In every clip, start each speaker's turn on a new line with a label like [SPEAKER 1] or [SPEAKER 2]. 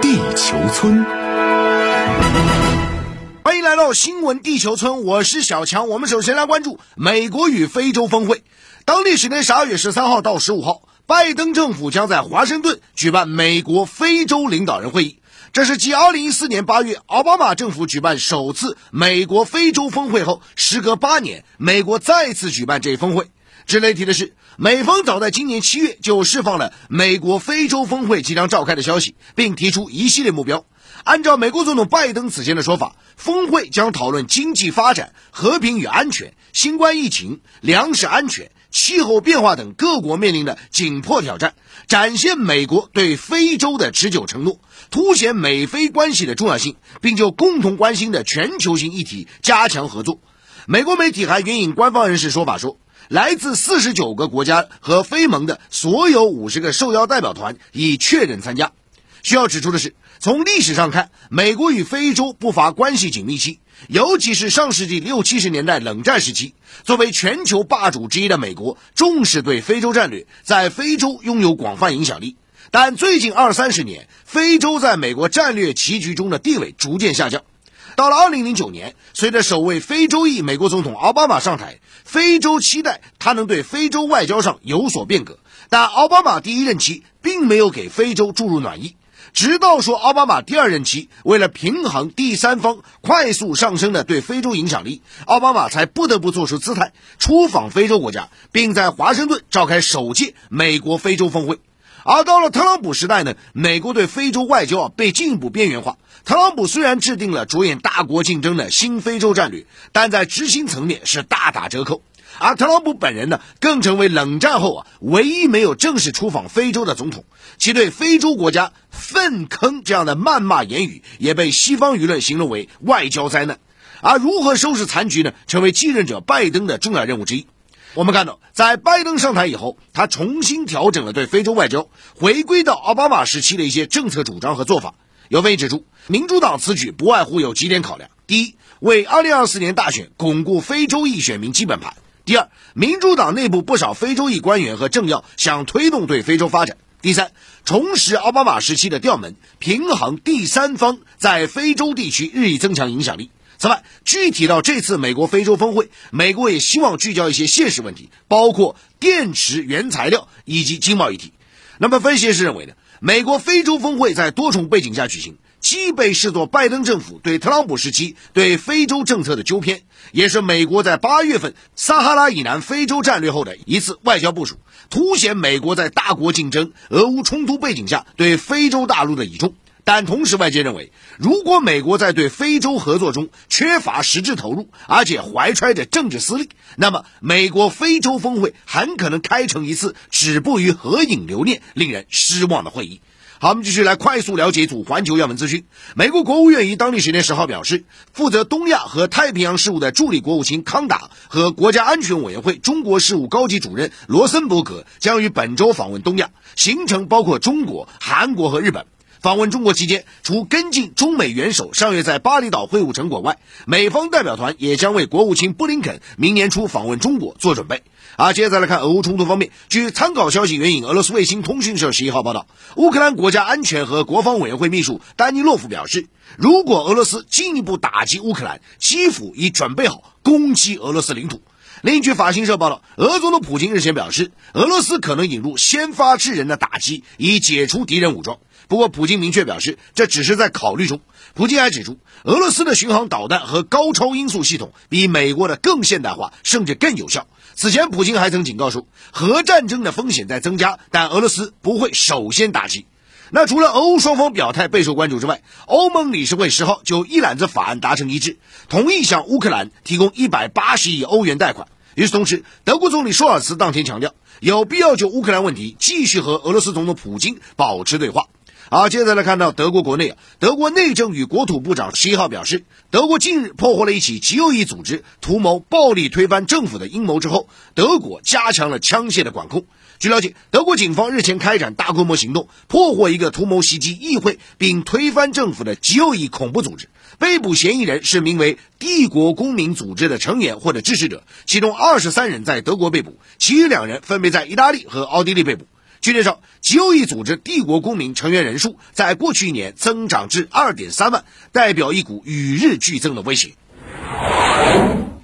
[SPEAKER 1] 地球村，
[SPEAKER 2] 欢迎来到新闻地球村，我是小强。我们首先来关注美国与非洲峰会。当地时间十二月十三号到十五号，拜登政府将在华盛顿举办美国非洲领导人会议。这是继二零一四年八月奥巴马政府举办首次美国非洲峰会后，时隔八年，美国再次举办这一峰会。值得一提的是，美方早在今年七月就释放了美国非洲峰会即将召开的消息，并提出一系列目标。按照美国总统拜登此前的说法，峰会将讨论经济发展、和平与安全、新冠疫情、粮食安全、气候变化等各国面临的紧迫挑战，展现美国对非洲的持久承诺，凸显美非关系的重要性，并就共同关心的全球性议题加强合作。美国媒体还援引官方人士说法说。来自四十九个国家和非盟的所有五十个受邀代表团已确认参加。需要指出的是，从历史上看，美国与非洲不乏关系紧密期，尤其是上世纪六七十年代冷战时期，作为全球霸主之一的美国重视对非洲战略，在非洲拥有广泛影响力。但最近二三十年，非洲在美国战略棋局中的地位逐渐下降。到了二零零九年，随着首位非洲裔美国总统奥巴马上台，非洲期待他能对非洲外交上有所变革。但奥巴马第一任期并没有给非洲注入暖意，直到说奥巴马第二任期，为了平衡第三方快速上升的对非洲影响力，奥巴马才不得不做出姿态，出访非洲国家，并在华盛顿召开首届美国非洲峰会。而到了特朗普时代呢，美国对非洲外交啊被进一步边缘化。特朗普虽然制定了着眼大国竞争的新非洲战略，但在执行层面是大打折扣。而特朗普本人呢，更成为冷战后啊唯一没有正式出访非洲的总统，其对非洲国家“粪坑”这样的谩骂言语，也被西方舆论形容为外交灾难。而如何收拾残局呢，成为继任者拜登的重要任务之一。我们看到，在拜登上台以后，他重新调整了对非洲外交，回归到奥巴马时期的一些政策主张和做法。有分析指出，民主党此举不外乎有几点考量：第一，为2024年大选巩固非洲裔选民基本盘；第二，民主党内部不少非洲裔官员和政要想推动对非洲发展；第三，重拾奥巴马时期的调门，平衡第三方在非洲地区日益增强影响力。此外，具体到这次美国非洲峰会，美国也希望聚焦一些现实问题，包括电池原材料以及经贸议题。那么，分析师认为呢？美国非洲峰会在多重背景下举行，既被视作拜登政府对特朗普时期对非洲政策的纠偏，也是美国在八月份撒哈拉以南非洲战略后的一次外交部署，凸显美国在大国竞争、俄乌冲突背景下对非洲大陆的倚重。但同时，外界认为，如果美国在对非洲合作中缺乏实质投入，而且怀揣着政治私利，那么美国非洲峰会很可能开成一次止步于合影留念、令人失望的会议。好，我们继续来快速了解一组环球要闻资讯。美国国务院于当地时间十号表示，负责东亚和太平洋事务的助理国务卿康达和国家安全委员会中国事务高级主任罗森伯格将于本周访问东亚，行程包括中国、韩国和日本。访问中国期间，除跟进中美元首上月在巴厘岛会晤成果外，美方代表团也将为国务卿布林肯明年初访问中国做准备。啊接着来看俄乌冲突方面，据参考消息援引俄罗斯卫星通讯社十一号报道，乌克兰国家安全和国防委员会秘书丹尼洛夫表示，如果俄罗斯进一步打击乌克兰，基辅已准备好攻击俄罗斯领土。另据法新社报道，俄总统普京日前表示，俄罗斯可能引入先发制人的打击，以解除敌人武装。不过，普京明确表示，这只是在考虑中。普京还指出，俄罗斯的巡航导弹和高超音速系统比美国的更现代化，甚至更有效。此前，普京还曾警告说，核战争的风险在增加，但俄罗斯不会首先打击。那除了俄乌双方表态备受关注之外，欧盟理事会十号就一揽子法案达成一致，同意向乌克兰提供一百八十亿欧元贷款。与此同时，德国总理舒尔茨当天强调，有必要就乌克兰问题继续和俄罗斯总统普京保持对话。好，接着来看到德国国内啊，德国内政与国土部长十一号表示，德国近日破获了一起极右翼组织图谋暴力推翻政府的阴谋之后，德国加强了枪械的管控。据了解，德国警方日前开展大规模行动，破获一个图谋袭击议会并推翻政府的极右翼恐怖组织。被捕嫌疑人是名为“帝国公民组织”的成员或者支持者，其中二十三人在德国被捕，其余两人分别在意大利和奥地利被捕。据介绍，极右翼组织“帝国公民”成员人数在过去一年增长至二点三万，代表一股与日俱增的威胁。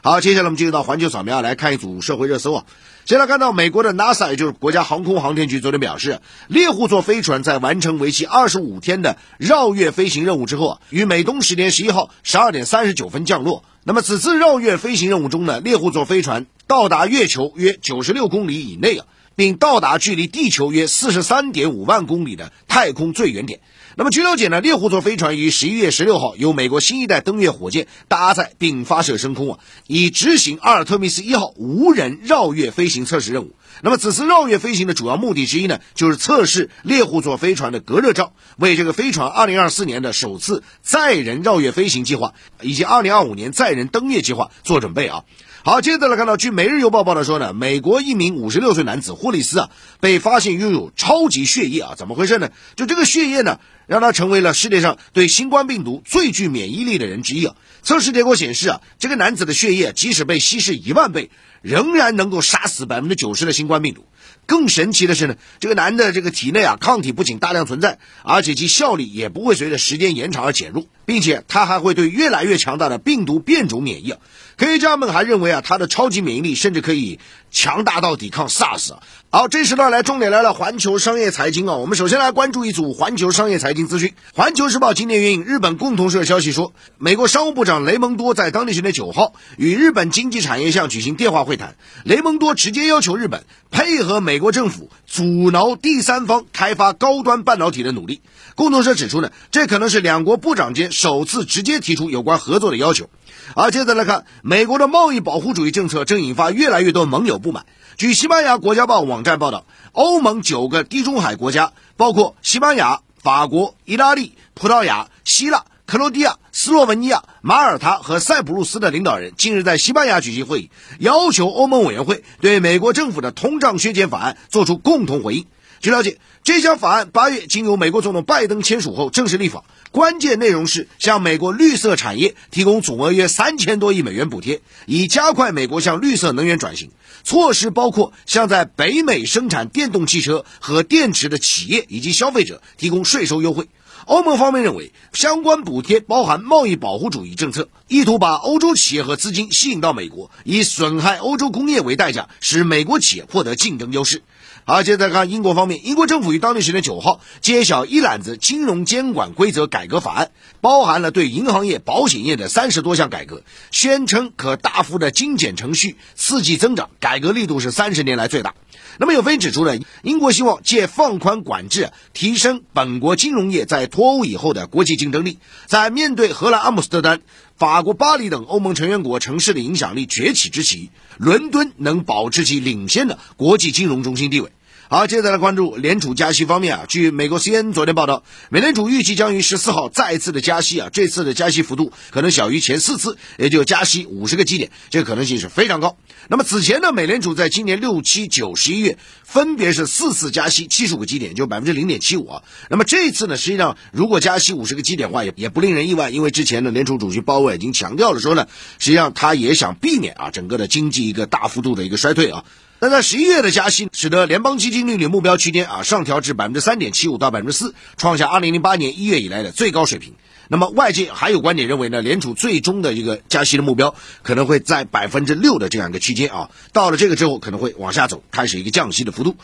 [SPEAKER 2] 好，接下来我们进入到环球扫描，来看一组社会热搜啊。先来看到美国的 NASA，也就是国家航空航天局，昨天表示，猎户座飞船在完成为期二十五天的绕月飞行任务之后啊，于美东时间十一号十二点三十九分降落。那么此次绕月飞行任务中呢，猎户座飞船到达月球约九十六公里以内啊。并到达距离地球约四十三点五万公里的太空最远点。那么据了解呢，猎户座飞船于十一月十六号由美国新一代登月火箭搭载并发射升空啊，以执行阿尔特密斯一号无人绕月飞行测试任务。那么此次绕月飞行的主要目的之一呢，就是测试猎户座飞船的隔热罩，为这个飞船二零二四年的首次载人绕月飞行计划以及二零二五年载人登月计划做准备啊。好，接着来看到，据《每日邮报》报道说呢，美国一名五十六岁男子霍利斯啊，被发现拥有超级血液啊，怎么回事呢？就这个血液呢，让他成为了世界上对新冠病毒最具免疫力的人之一啊。测试结果显示啊，这个男子的血液即使被稀释一万倍，仍然能够杀死百分之九十的新冠病毒。更神奇的是呢，这个男的这个体内啊，抗体不仅大量存在，而且其效力也不会随着时间延长而减弱，并且他还会对越来越强大的病毒变种免疫啊。科学家们还认为啊，它的超级免疫力甚至可以强大到抵抗 SARS。好，这时呢来重点来了环球商业财经啊。我们首先来关注一组环球商业财经资讯。环球时报今天援引日本共同社消息说，美国商务部长雷蒙多在当地时间九号与日本经济产业相举行电话会谈。雷蒙多直接要求日本配合美国政府阻挠第三方开发高端半导体的努力。共同社指出呢，这可能是两国部长间首次直接提出有关合作的要求。而接着来看，美国的贸易保护主义政策正引发越来越多盟友不满。据西班牙国家报网站报道，欧盟九个地中海国家，包括西班牙、法国、意大利、葡萄牙、希腊、克罗地亚、斯洛文尼亚、马耳他和塞浦路斯的领导人，近日在西班牙举行会议，要求欧盟委员会对美国政府的通胀削减法案作出共同回应。据了解，这项法案八月经由美国总统拜登签署后正式立法，关键内容是向美国绿色产业提供总额约三千多亿美元补贴，以加快美国向绿色能源转型。措施包括向在北美生产电动汽车和电池的企业以及消费者提供税收优惠。欧盟方面认为，相关补贴包含贸易保护主义政策，意图把欧洲企业和资金吸引到美国，以损害欧洲工业为代价，使美国企业获得竞争优势。好，接着看英国方面，英国政府于当地时间九号揭晓一揽子金融监管规则改革法案，包含了对银行业、保险业的三十多项改革，宣称可大幅的精简程序，刺激增长，改革力度是三十年来最大。那么有分析指出呢，英国希望借放宽管制，提升本国金融业在脱欧以后的国际竞争力，在面对荷兰阿姆斯特丹、法国巴黎等欧盟成员国城市的影响力崛起之际，伦敦能保持其领先的国际金融中心地位。好，接下来关注联储加息方面啊。据美国 CNN 昨天报道，美联储预计将于十四号再次的加息啊，这次的加息幅度可能小于前四次，也就加息五十个基点，这个可能性是非常高。那么此前呢，美联储在今年六七九十一月分别是四次加息七十五个基点，就百分之零点七五啊。那么这一次呢，实际上如果加息五十个基点的话，也也不令人意外，因为之前呢，联储主席鲍威尔已经强调了说呢，实际上他也想避免啊整个的经济一个大幅度的一个衰退啊。那在十一月的加息，使得联邦基金利率目标区间啊上调至百分之三点七五到百分之四，创下二零零八年一月以来的最高水平。那么外界还有观点认为呢，联储最终的一个加息的目标可能会在百分之六的这样一个区间啊，到了这个之后可能会往下走，开始一个降息的幅度。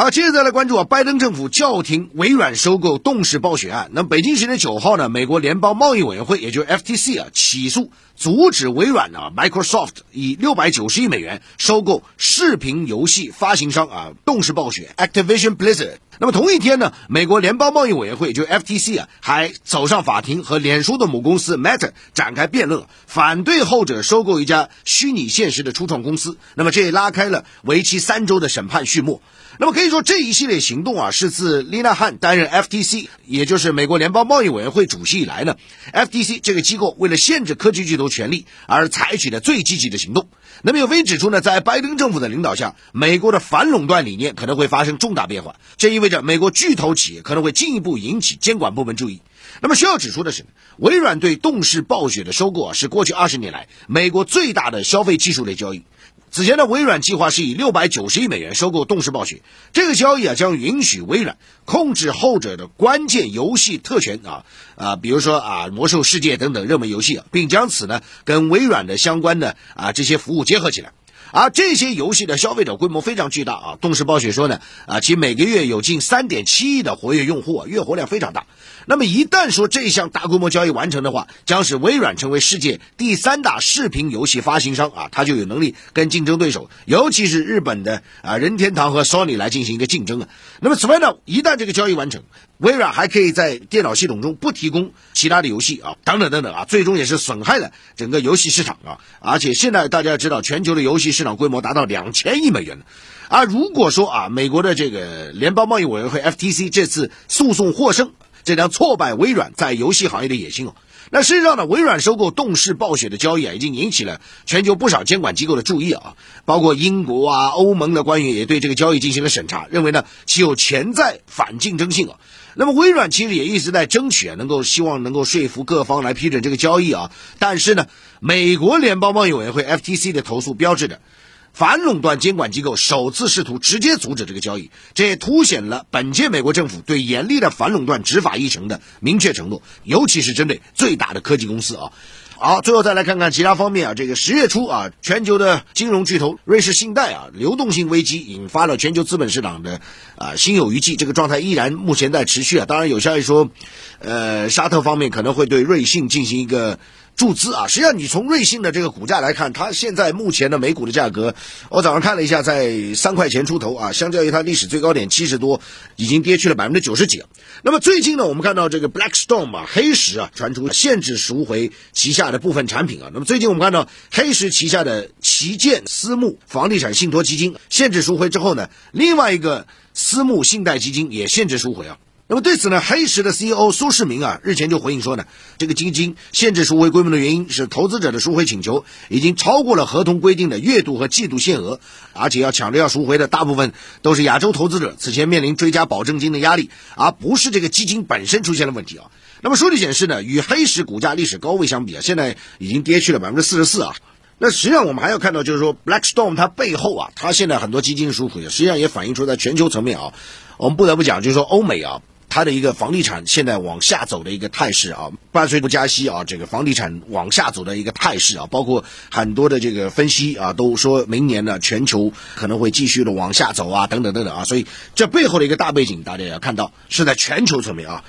[SPEAKER 2] 好，接着再来关注啊，拜登政府叫停微软收购动视暴雪案。那北京时间九号呢，美国联邦贸易委员会，也就是 FTC 啊，起诉阻止微软呢 Microsoft 以六百九十亿美元收购视频游戏发行商啊动视暴雪 Activision Blizzard。那么同一天呢，美国联邦贸易委员会就 FTC 啊，还走上法庭和脸书的母公司 Meta 展开辩论，反对后者收购一家虚拟现实的初创公司。那么这也拉开了为期三周的审判序幕。那么可以说，这一系列行动啊，是自丽娜汉担任 FTC，也就是美国联邦贸易委员会主席以来呢，FTC 这个机构为了限制科技巨头权利而采取的最积极的行动。那么有分析指出呢，在拜登政府的领导下，美国的反垄断理念可能会发生重大变化，这意味着美国巨头企业可能会进一步引起监管部门注意。那么需要指出的是，微软对动视暴雪的收购啊，是过去二十年来美国最大的消费技术类交易。此前呢，微软计划是以六百九十亿美元收购动视暴雪，这个交易啊将允许微软控制后者的关键游戏特权啊啊，比如说啊魔兽世界等等热门游戏啊，并将此呢跟微软的相关的啊这些服务结合起来。而这些游戏的消费者规模非常巨大啊！动视暴雪说呢，啊，其每个月有近三点七亿的活跃用户啊，月活量非常大。那么一旦说这项大规模交易完成的话，将使微软成为世界第三大视频游戏发行商啊，它就有能力跟竞争对手，尤其是日本的啊任天堂和 Sony 来进行一个竞争啊。那么此外呢，一旦这个交易完成，微软还可以在电脑系统中不提供其他的游戏啊，等等等等啊，最终也是损害了整个游戏市场啊。而且现在大家知道，全球的游戏市场规模达到两千亿美元啊，如果说啊，美国的这个联邦贸易委员会 FTC 这次诉讼获胜。这将挫败微软在游戏行业的野心哦。那事实上呢，微软收购动视暴雪的交易啊，已经引起了全球不少监管机构的注意啊。包括英国啊、欧盟的官员也对这个交易进行了审查，认为呢其有潜在反竞争性啊。那么微软其实也一直在争取啊，能够希望能够说服各方来批准这个交易啊。但是呢，美国联邦贸易委员会 FTC 的投诉标志着。反垄断监管机构首次试图直接阻止这个交易，这也凸显了本届美国政府对严厉的反垄断执法议程的明确承诺，尤其是针对最大的科技公司啊。好，最后再来看看其他方面啊，这个十月初啊，全球的金融巨头瑞士信贷啊，流动性危机引发了全球资本市场的啊心有余悸，这个状态依然目前在持续啊。当然有消息说，呃，沙特方面可能会对瑞信进行一个。注资啊，实际上你从瑞信的这个股价来看，它现在目前的每股的价格，我早上看了一下，在三块钱出头啊，相较于它历史最高点七十多，已经跌去了百分之九十几。那么最近呢，我们看到这个 Blackstone 啊，黑石啊，传出限制赎回旗下的部分产品啊。那么最近我们看到黑石旗下的旗舰私募房地产信托基金限制赎回之后呢，另外一个私募信贷基金也限制赎回啊。那么对此呢，黑石的 CEO 苏世民啊，日前就回应说呢，这个基金限制赎回规模的原因是投资者的赎回请求已经超过了合同规定的月度和季度限额，而且要抢着要赎回的大部分都是亚洲投资者，此前面临追加保证金的压力，而不是这个基金本身出现了问题啊。那么数据显示呢，与黑石股价历史高位相比啊，现在已经跌去了百分之四十四啊。那实际上我们还要看到，就是说 Blackstone 它背后啊，它现在很多基金赎回，实际上也反映出在全球层面啊，我们不得不讲，就是说欧美啊。它的一个房地产现在往下走的一个态势啊，伴随不加息啊，这个房地产往下走的一个态势啊，包括很多的这个分析啊，都说明年呢全球可能会继续的往下走啊，等等等等啊，所以这背后的一个大背景，大家也要看到是在全球层面啊，